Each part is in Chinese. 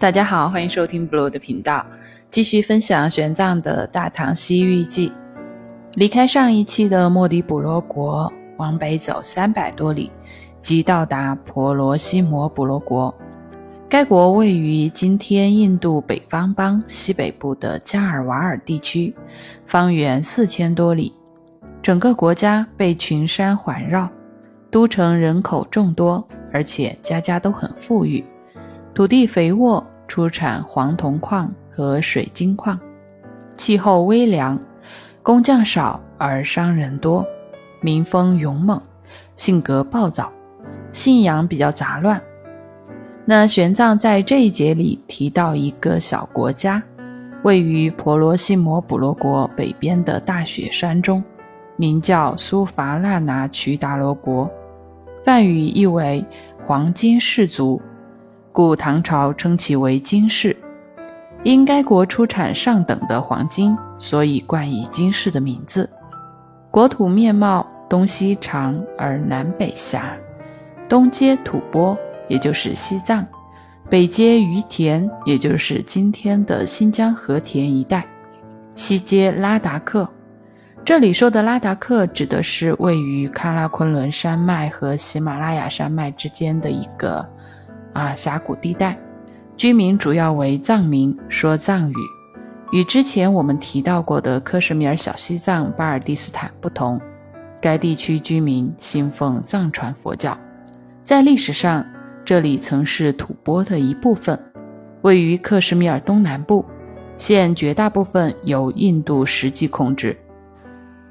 大家好，欢迎收听 Blue 的频道，继续分享玄奘的《大唐西域记》。离开上一期的莫迪卜罗国，往北走三百多里，即到达婆罗西摩卜罗国。该国位于今天印度北方邦西北部的加尔瓦尔地区，方圆四千多里。整个国家被群山环绕，都城人口众多，而且家家都很富裕，土地肥沃。出产黄铜矿和水晶矿，气候微凉，工匠少而商人多，民风勇猛，性格暴躁，信仰比较杂乱。那玄奘在这一节里提到一个小国家，位于婆罗西摩卜罗国北边的大雪山中，名叫苏伐那拿曲达罗国，梵语意为黄金氏族。故唐朝称其为金氏，因该国出产上等的黄金，所以冠以金氏的名字。国土面貌东西长而南北狭，东接吐蕃，也就是西藏；北接于田，也就是今天的新疆和田一带；西接拉达克。这里说的拉达克，指的是位于喀拉昆仑山脉和喜马拉雅山脉之间的一个。啊，峡谷地带，居民主要为藏民，说藏语。与之前我们提到过的克什米尔小西藏、巴尔蒂斯坦不同，该地区居民信奉藏传佛教。在历史上，这里曾是吐蕃的一部分，位于克什米尔东南部，现绝大部分由印度实际控制。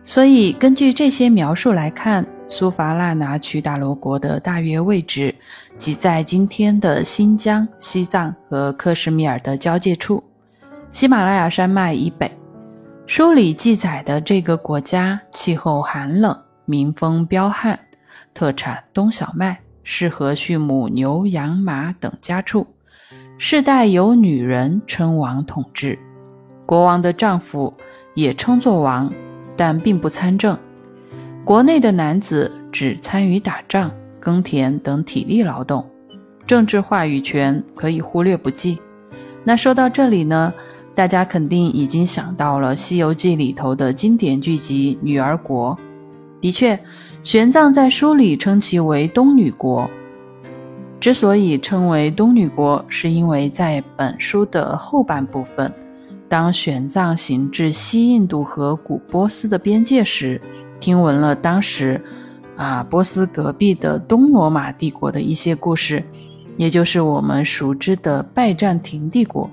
所以，根据这些描述来看。苏伐那拿去大罗国的大约位置，即在今天的新疆、西藏和克什米尔的交界处，喜马拉雅山脉以北。书里记载的这个国家，气候寒冷，民风彪悍，特产冬小麦，适合畜牧牛、羊、马等家畜，世代由女人称王统治，国王的丈夫也称作王，但并不参政。国内的男子只参与打仗、耕田等体力劳动，政治话语权可以忽略不计。那说到这里呢，大家肯定已经想到了《西游记》里头的经典剧集《女儿国》。的确，玄奘在书里称其为东女国。之所以称为东女国，是因为在本书的后半部分，当玄奘行至西印度和古波斯的边界时。听闻了当时，啊，波斯隔壁的东罗马帝国的一些故事，也就是我们熟知的拜占庭帝国。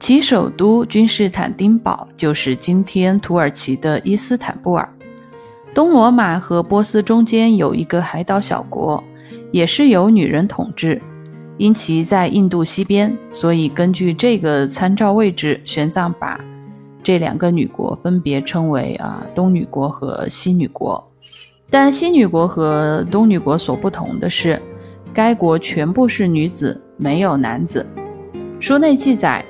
其首都君士坦丁堡就是今天土耳其的伊斯坦布尔。东罗马和波斯中间有一个海岛小国，也是由女人统治。因其在印度西边，所以根据这个参照位置，玄奘把。这两个女国分别称为啊东女国和西女国，但西女国和东女国所不同的是，该国全部是女子，没有男子。书内记载，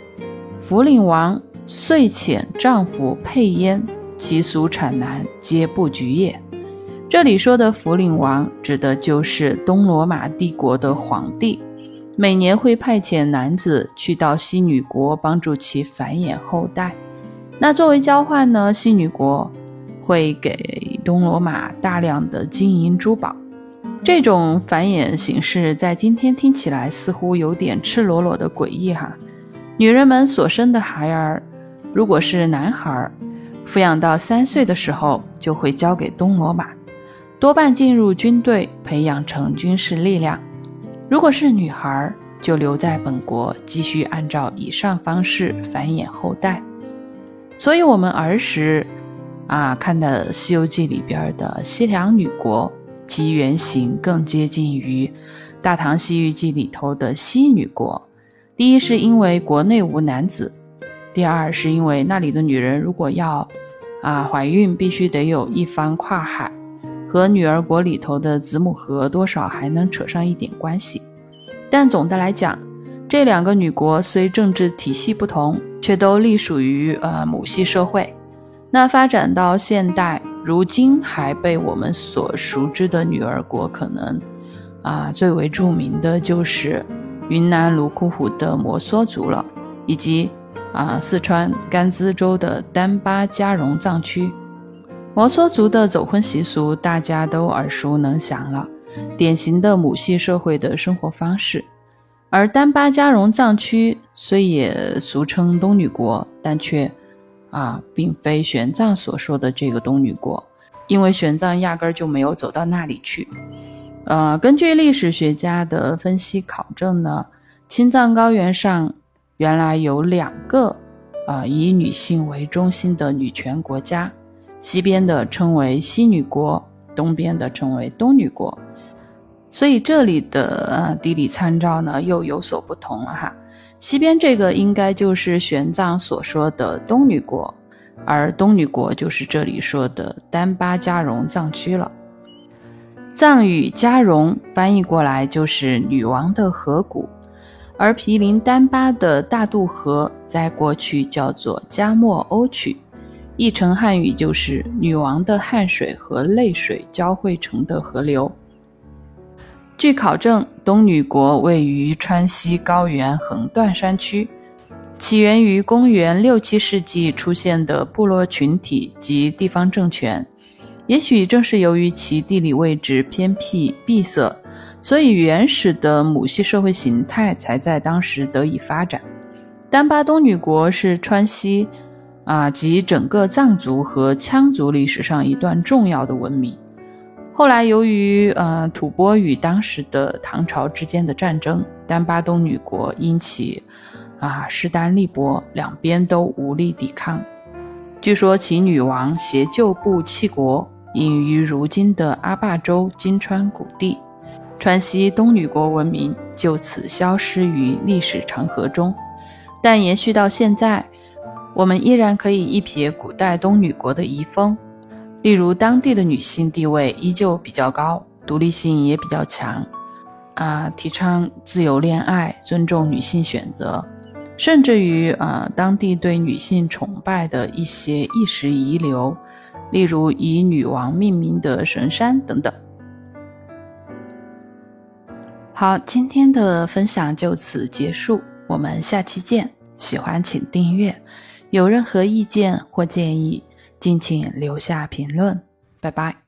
福陵王遂遣丈夫配焉，其俗产男，皆不举也。这里说的福陵王，指的就是东罗马帝国的皇帝，每年会派遣男子去到西女国，帮助其繁衍后代。那作为交换呢，西女国会给东罗马大量的金银珠宝。这种繁衍形式在今天听起来似乎有点赤裸裸的诡异哈。女人们所生的孩儿，如果是男孩，抚养到三岁的时候就会交给东罗马，多半进入军队，培养成军事力量；如果是女孩，就留在本国，继续按照以上方式繁衍后代。所以，我们儿时啊看的《西游记》里边的西凉女国，其原型更接近于《大唐西域记》里头的西女国。第一，是因为国内无男子；第二，是因为那里的女人如果要啊怀孕，必须得有一方跨海，和女儿国里头的子母河多少还能扯上一点关系。但总的来讲，这两个女国虽政治体系不同。却都隶属于呃母系社会，那发展到现代，如今还被我们所熟知的女儿国，可能啊最为著名的就是云南泸沽湖的摩梭族了，以及啊四川甘孜州的丹巴加绒藏区。摩梭族的走婚习俗大家都耳熟能详了，典型的母系社会的生活方式。而丹巴加绒藏区虽也俗称东女国，但却啊并非玄奘所说的这个东女国，因为玄奘压根儿就没有走到那里去。呃，根据历史学家的分析考证呢，青藏高原上原来有两个啊以女性为中心的女权国家。西边的称为西女国，东边的称为东女国，所以这里的呃地理参照呢又有所不同了哈。西边这个应该就是玄奘所说的东女国，而东女国就是这里说的丹巴加绒藏区了。藏语加绒翻译过来就是女王的河谷，而毗邻丹巴的大渡河在过去叫做加莫欧曲。译成汉语就是“女王的汗水和泪水交汇成的河流”。据考证，东女国位于川西高原横断山区，起源于公元六七世纪出现的部落群体及地方政权。也许正是由于其地理位置偏僻闭塞，所以原始的母系社会形态才在当时得以发展。丹巴东女国是川西。啊，及整个藏族和羌族历史上一段重要的文明。后来，由于呃吐蕃与当时的唐朝之间的战争，丹巴东女国因其啊势单力薄，两边都无力抵抗。据说其女王携旧部弃国，隐于如今的阿坝州金川谷地，川西东女国文明就此消失于历史长河中。但延续到现在。我们依然可以一瞥古代东女国的遗风，例如当地的女性地位依旧比较高，独立性也比较强，啊，提倡自由恋爱，尊重女性选择，甚至于啊，当地对女性崇拜的一些意识遗留，例如以女王命名的神山等等。好，今天的分享就此结束，我们下期见。喜欢请订阅。有任何意见或建议，敬请留下评论。拜拜。